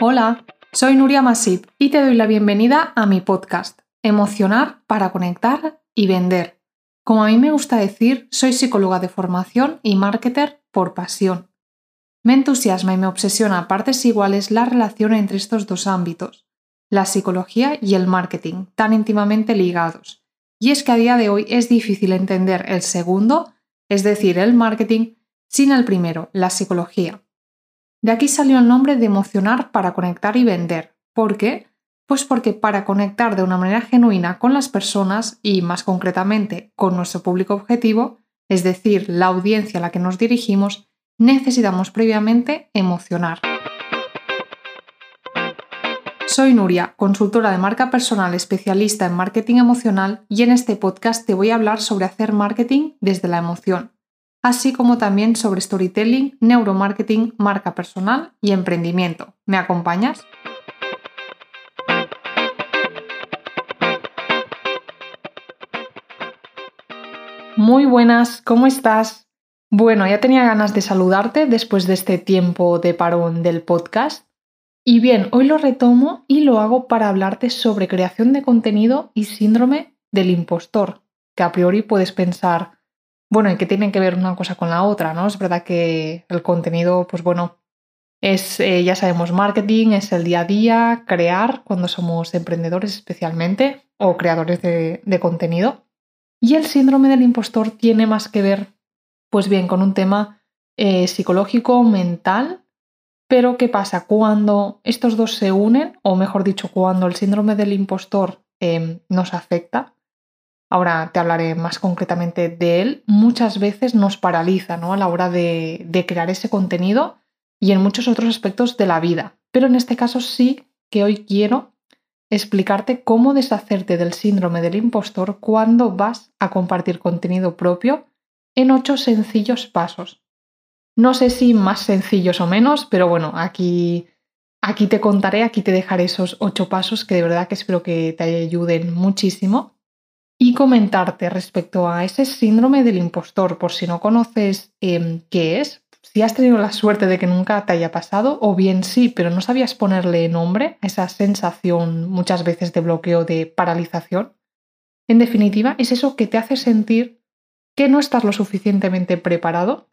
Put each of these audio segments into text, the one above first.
Hola, soy Nuria Masip y te doy la bienvenida a mi podcast, Emocionar para conectar y vender. Como a mí me gusta decir, soy psicóloga de formación y marketer por pasión. Me entusiasma y me obsesiona a partes iguales la relación entre estos dos ámbitos, la psicología y el marketing, tan íntimamente ligados. Y es que a día de hoy es difícil entender el segundo, es decir, el marketing, sin el primero, la psicología. De aquí salió el nombre de emocionar para conectar y vender. ¿Por qué? Pues porque para conectar de una manera genuina con las personas y más concretamente con nuestro público objetivo, es decir, la audiencia a la que nos dirigimos, necesitamos previamente emocionar. Soy Nuria, consultora de marca personal especialista en marketing emocional y en este podcast te voy a hablar sobre hacer marketing desde la emoción así como también sobre storytelling, neuromarketing, marca personal y emprendimiento. ¿Me acompañas? Muy buenas, ¿cómo estás? Bueno, ya tenía ganas de saludarte después de este tiempo de parón del podcast. Y bien, hoy lo retomo y lo hago para hablarte sobre creación de contenido y síndrome del impostor, que a priori puedes pensar, bueno, y que tienen que ver una cosa con la otra, ¿no? Es verdad que el contenido, pues bueno, es, eh, ya sabemos, marketing, es el día a día, crear cuando somos emprendedores especialmente o creadores de, contenido. Y el síndrome del impostor tiene más que ver, pues bien, con un tema eh, psicológico, mental, pero ¿qué pasa? Cuando estos dos se unen, o mejor dicho, cuando el síndrome del impostor em, nos afecta, ahora te hablaré más concretamente de él, muchas veces nos paraliza ¿no? a la hora de, crear ese contenido y en muchos otros aspectos de la vida. Pero en este caso sí que hoy quiero explicarte cómo deshacerte del síndrome del impostor cuando vas a compartir contenido propio en ocho sencillos pasos. No sé si más sencillos o menos, pero bueno, aquí, aquí te contaré, aquí te dejaré esos ocho pasos que de verdad que espero que te ayuden muchísimo y comentarte respecto a ese síndrome del impostor, por si no conoces em, qué es, si has tenido la suerte de que nunca te haya pasado, o bien sí, pero no sabías ponerle nombre a esa sensación muchas veces de bloqueo, de paralización. En definitiva, es eso que te hace sentir que no estás lo suficientemente preparado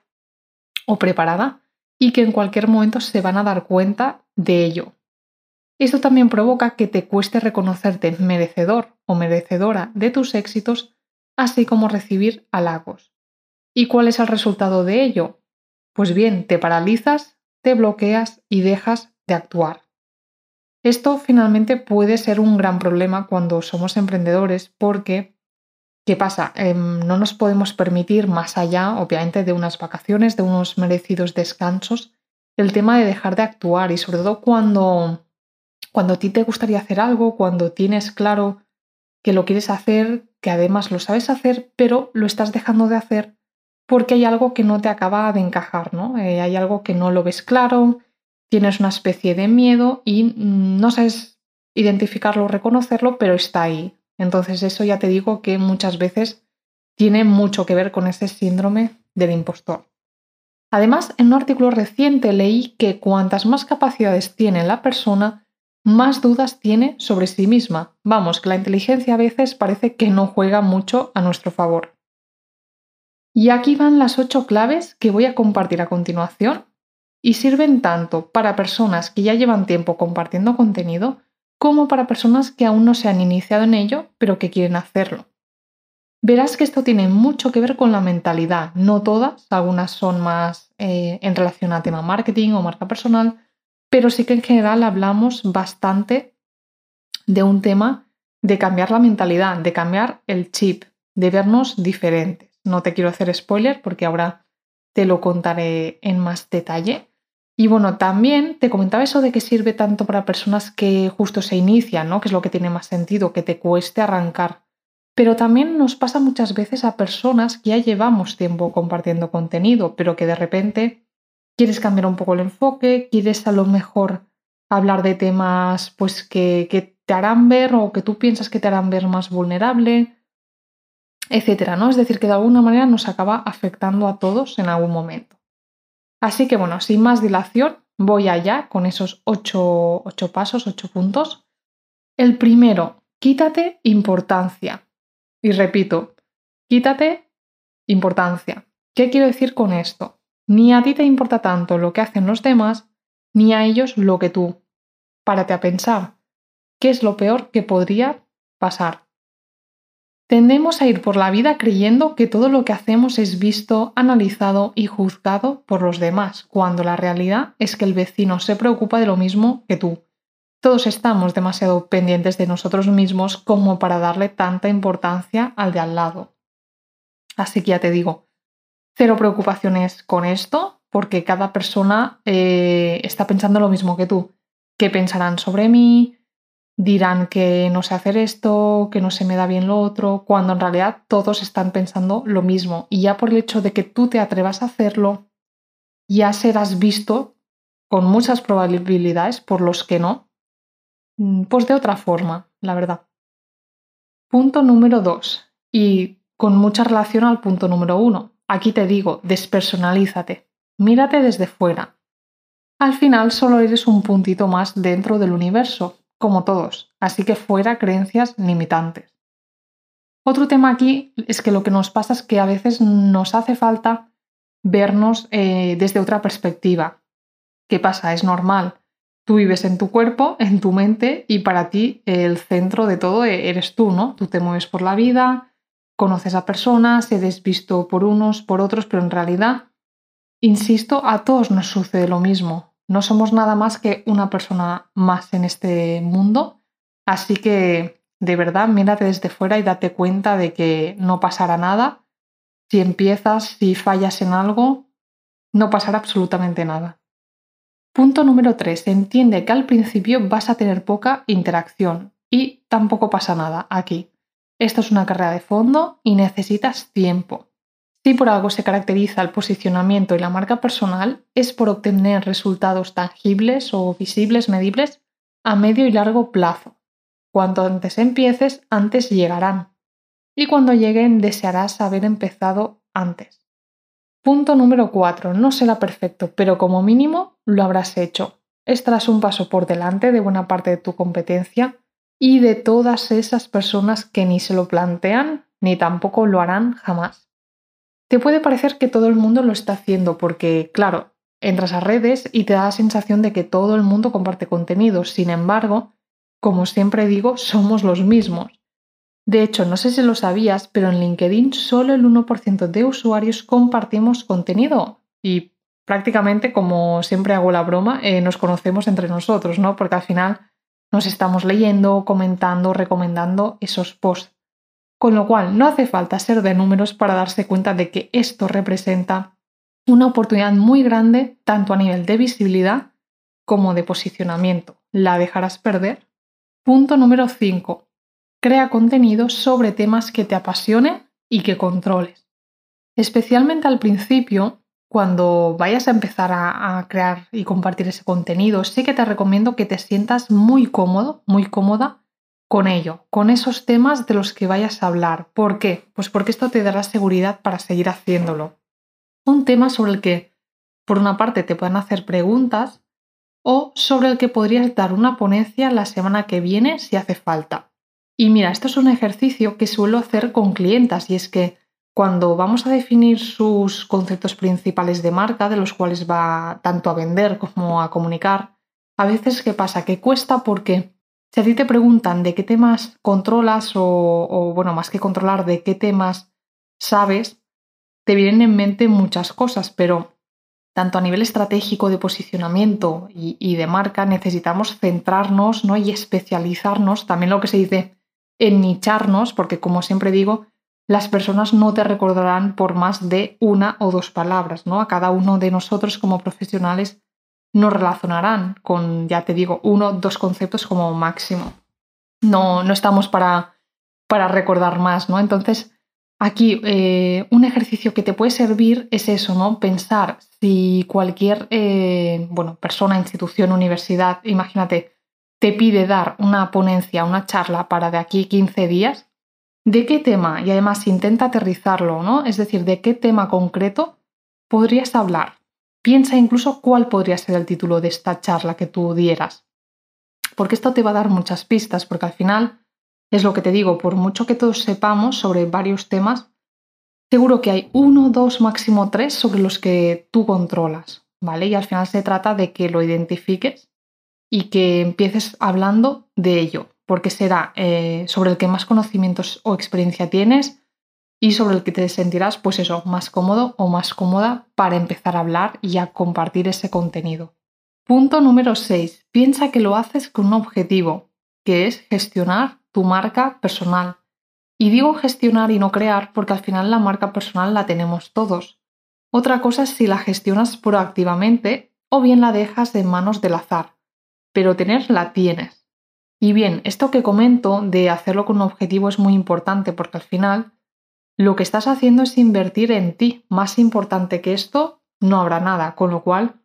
o preparada y que en cualquier momento se van a dar cuenta de ello. Esto también provoca que te cueste reconocerte merecedor o merecedora de tus éxitos, así como recibir halagos. ¿Y cuál es el resultado de ello? Pues bien, te paralizas, te bloqueas y dejas de actuar. Esto finalmente puede ser un gran problema cuando somos emprendedores porque, ¿qué pasa? Em, no nos podemos permitir más allá, obviamente, de unas vacaciones, de unos merecidos descansos, el tema de dejar de actuar y sobre todo cuando cuando a ti te gustaría hacer algo, cuando tienes claro que lo quieres hacer, que además lo sabes hacer, pero lo estás dejando de hacer porque hay algo que no te acaba de encajar, ¿no? Eh, hay algo que no lo ves claro, tienes una especie de miedo y no sabes identificarlo o reconocerlo, pero está ahí. Entonces eso ya te digo que muchas veces tiene mucho que ver con ese síndrome del impostor. Además, en un artículo reciente leí que cuantas más capacidades tiene la persona, más dudas tiene sobre sí misma. Vamos, que la inteligencia a veces parece que no juega mucho a nuestro favor. Y aquí van las ocho claves que voy a compartir a continuación y sirven tanto para personas que ya llevan tiempo compartiendo contenido como para personas que aún no se han iniciado en ello pero que quieren hacerlo. Verás que esto tiene mucho que ver con la mentalidad, no todas, algunas son más eh, en relación a tema marketing o marca personal, pero sí que en general hablamos bastante de un tema de cambiar la mentalidad, de cambiar el chip, de vernos diferentes. No te quiero hacer spoiler porque ahora te lo contaré en más detalle. Y bueno, también te comentaba eso de que sirve tanto para personas que justo se inician, ¿no? Que es lo que tiene más sentido, que te cueste arrancar. Pero también nos pasa muchas veces a personas que ya llevamos tiempo compartiendo contenido, pero que de repente quieres cambiar un poco el enfoque, quieres a lo mejor hablar de temas pues que, que te harán ver o que tú piensas que te harán ver más vulnerable, etcétera, ¿no? Es decir, que de alguna manera nos acaba afectando a todos en algún momento. Así que bueno, sin más dilación, voy allá con esos ocho, ocho pasos, ocho puntos. El primero, quítate importancia. Y repito, quítate importancia. ¿Qué quiero decir con esto? Ni a ti te importa tanto lo que hacen los demás, ni a ellos lo que tú. Párate a pensar, ¿qué es lo peor que podría pasar? Tendemos a ir por la vida creyendo que todo lo que hacemos es visto, analizado y juzgado por los demás, cuando la realidad es que el vecino se preocupa de lo mismo que tú. Todos estamos demasiado pendientes de nosotros mismos como para darle tanta importancia al de al lado. Así que ya te digo, cero preocupaciones con esto, porque cada persona eh, está pensando lo mismo que tú. ¿Qué pensarán sobre mí? Dirán que no sé hacer esto, que no se me da bien lo otro, cuando en realidad todos están pensando lo mismo. Y ya por el hecho de que tú te atrevas a hacerlo, ya serás visto con muchas probabilidades por los que no, mm, pues de otra forma, la verdad. Punto número dos, y con mucha relación al punto número uno. Aquí te digo, despersonalízate, mírate desde fuera. Al final solo eres un puntito más dentro del universo, como todos, así que fuera creencias limitantes. Otro tema aquí es que lo que nos pasa es que a veces nos hace falta vernos eh, desde otra perspectiva. ¿Qué pasa? Es normal. Tú vives en tu cuerpo, en tu mente, y para ti el centro de todo eres tú, ¿no? Tú te mueves por la vida, conoces a personas, eres visto por unos, por otros, pero en realidad, insisto, a todos nos sucede lo mismo. No somos nada más que una persona más en este mundo, así que de verdad mírate desde fuera y date cuenta de que no pasará nada. Si empiezas, si fallas en algo, no pasará absolutamente nada. Punto número 3. Entiende que al principio vas a tener poca interacción y tampoco pasa nada aquí. Esto es una carrera de fondo y necesitas tiempo. Si por algo se caracteriza el posicionamiento y la marca personal, es por obtener resultados tangibles o visibles, medibles, a medio y largo plazo. Cuanto antes empieces, antes llegarán. Y cuando lleguen, desearás haber empezado antes. Punto número 4. No será perfecto, pero como mínimo lo habrás hecho. Estarás un paso por delante de buena parte de tu competencia y de todas esas personas que ni se lo plantean ni tampoco lo harán jamás. Te puede parecer que todo el mundo lo está haciendo porque, claro, entras a redes y te da la sensación de que todo el mundo comparte contenido. Sin embargo, como siempre digo, somos los mismos. De hecho, no sé si lo sabías, pero en LinkedIn solo el 1% de usuarios compartimos contenido y prácticamente, como siempre hago la broma, eh, nos conocemos entre nosotros, ¿no? Porque al final nos estamos leyendo, comentando, recomendando esos posts. Con lo cual, no hace falta ser de números para darse cuenta de que esto representa una oportunidad muy grande tanto a nivel de visibilidad como de posicionamiento. ¿La dejarás perder? Punto número 5. Crea contenido sobre temas que te apasionen y que controles. Especialmente al principio, cuando vayas a empezar a, crear y compartir ese contenido, sí que te recomiendo que te sientas muy cómodo, muy cómoda con ello, con esos temas de los que vayas a hablar. ¿Por qué? Pues porque esto te dará seguridad para seguir haciéndolo. Un tema sobre el que, por una parte, te puedan hacer preguntas o sobre el que podrías dar una ponencia la semana que viene si hace falta. Y mira, esto es un ejercicio que suelo hacer con clientas y es que cuando vamos a definir sus conceptos principales de marca, de los cuales va tanto a vender como a comunicar, a veces ¿qué pasa? Que cuesta porque si a ti te preguntan de qué temas controlas o, bueno, más que controlar, de qué temas sabes, te vienen en mente muchas cosas, pero tanto a nivel estratégico de posicionamiento y, de marca necesitamos centrarnos ¿no? y especializarnos, también lo que se dice en nicharnos, porque como siempre digo, las personas no te recordarán por más de una o dos palabras, ¿no? A cada uno de nosotros como profesionales nos relacionarán con, ya te digo, uno o dos conceptos como máximo. No, no estamos para, para recordar más, ¿no? Entonces, aquí eh, un ejercicio que te puede servir es eso, ¿no? Pensar si cualquier, eh, bueno, persona, institución, universidad, imagínate, te pide dar una ponencia, una charla para de aquí 15 días, ¿De qué tema? Y además intenta aterrizarlo, ¿no? Es decir, ¿de qué tema concreto podrías hablar? Piensa incluso cuál podría ser el título de esta charla que tú dieras. Porque esto te va a dar muchas pistas, porque al final es lo que te digo, por mucho que todos sepamos sobre varios temas, seguro que hay uno, dos, máximo tres sobre los que tú controlas, ¿vale? Y al final se trata de que lo identifiques y que empieces hablando de ello, porque será eh, sobre el que más conocimientos o experiencia tienes y sobre el que te sentirás, pues eso, más cómodo o más cómoda para empezar a hablar y a compartir ese contenido. Punto número 6. Piensa que lo haces con un objetivo, que es gestionar tu marca personal. Y digo gestionar y no crear porque al final la marca personal la tenemos todos. Otra cosa es si la gestionas proactivamente o bien la dejas en manos del azar, pero tener la tienes. Y bien, esto que comento de hacerlo con un objetivo es muy importante porque al final lo que estás haciendo es invertir en ti. Más importante que esto, no habrá nada, con lo cual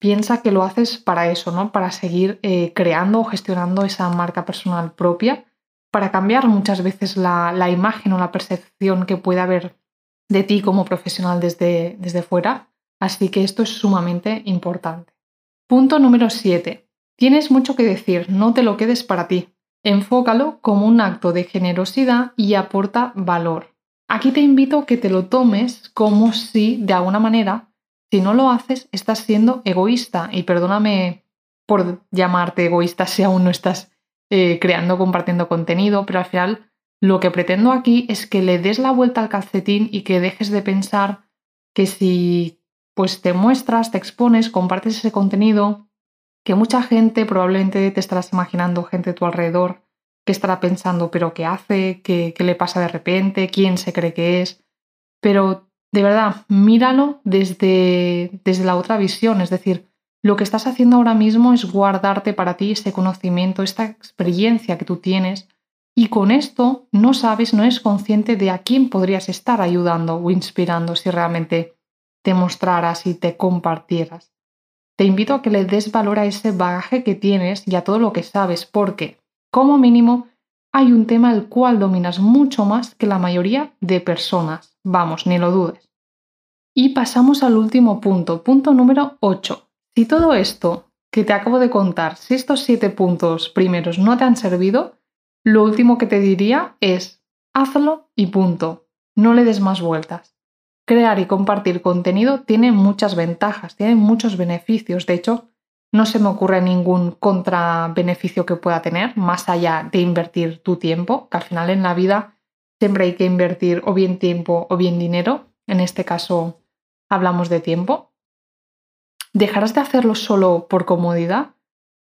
piensa que lo haces para eso, ¿no? Para seguir eh, creando o gestionando esa marca personal propia, para cambiar muchas veces la, imagen o la percepción que puede haber de ti como profesional desde, desde fuera. Así que esto es sumamente importante. Punto número 7. Tienes mucho que decir, no te lo quedes para ti. Enfócalo como un acto de generosidad y aporta valor. Aquí te invito a que te lo tomes como si, de alguna manera, si no lo haces, estás siendo egoísta. Y perdóname por llamarte egoísta si aún no estás eh, creando, compartiendo contenido, pero al final lo que pretendo aquí es que le des la vuelta al calcetín y que dejes de pensar que si pues te muestras, te expones, compartes ese contenido, que mucha gente probablemente te estarás imaginando gente a tu alrededor que estará pensando, pero ¿qué hace? ¿Qué, ¿Qué, le pasa de repente? ¿Quién se cree que es? Pero de verdad, míralo desde, desde la otra visión, es decir, lo que estás haciendo ahora mismo es guardarte para ti ese conocimiento, esta experiencia que tú tienes y con esto no sabes, no eres consciente de a quién podrías estar ayudando o inspirando si realmente te mostraras y te compartieras. Te invito a que le des valor a ese bagaje que tienes y a todo lo que sabes, porque, como mínimo, hay un tema el cual dominas mucho más que la mayoría de personas. Vamos, ni lo dudes. Y pasamos al último punto, punto número 8. Si todo esto que te acabo de contar, si estos siete puntos primeros no te han servido, lo último que te diría es hazlo y punto. No le des más vueltas. Crear y compartir contenido tiene muchas ventajas, tiene muchos beneficios. De hecho, no se me ocurre ningún contrabeneficio que pueda tener, más allá de invertir tu tiempo, que al final en la vida siempre hay que invertir o bien tiempo o bien dinero. En este caso hablamos de tiempo. ¿Dejarás de hacerlo solo por comodidad?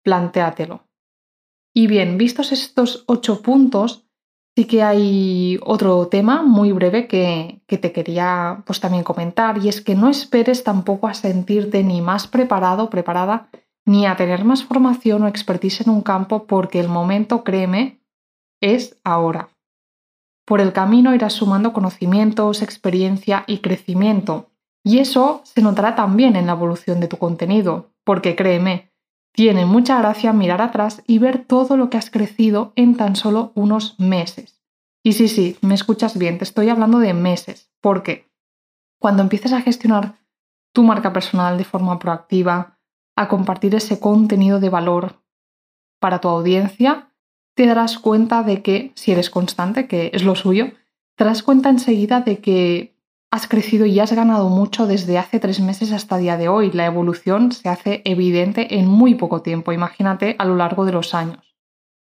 Plantéatelo. Y bien, vistos estos ocho puntos, sí que hay otro tema muy breve que, que te quería pues, también comentar y es que no esperes tampoco a sentirte ni más preparado preparada ni a tener más formación o expertise en un campo porque el momento, créeme, es ahora. Por el camino irás sumando conocimientos, experiencia y crecimiento. Y eso se notará también en la evolución de tu contenido, porque créeme, tiene mucha gracia mirar atrás y ver todo lo que has crecido en tan solo unos meses. Y sí, sí, me escuchas bien, te estoy hablando de meses, porque cuando empieces a gestionar tu marca personal de forma proactiva, a compartir ese contenido de valor para tu audiencia, te darás cuenta de que, si eres constante, que es lo suyo, te darás cuenta enseguida de que has crecido y has ganado mucho desde hace tres meses hasta día de hoy. La evolución se hace evidente en muy poco tiempo, imagínate a lo largo de los años.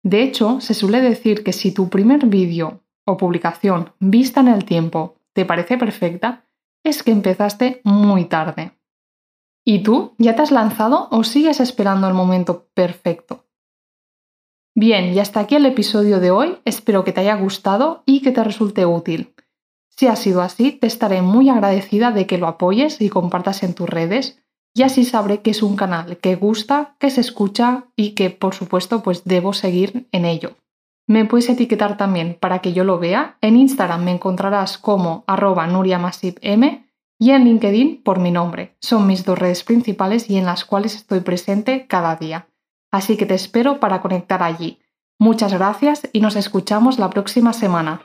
De hecho, se suele decir que si tu primer vídeo o publicación vista en el tiempo te parece perfecta, es que empezaste muy tarde. ¿Y tú ya te has lanzado o sigues esperando el momento perfecto? Bien, y hasta aquí el episodio de hoy. Espero que te haya gustado y que te resulte útil. Si ha sido así, te estaré muy agradecida de que lo apoyes y compartas en tus redes y así sabré que es un canal que gusta, que se escucha y que por supuesto pues debo seguir en ello. Me puedes etiquetar también para que yo lo vea. En Instagram me encontrarás como arroba nuriamasipm y en LinkedIn por mi nombre. Son mis dos redes principales y en las cuales estoy presente cada día así que te espero para conectar allí. Muchas gracias y nos escuchamos la próxima semana.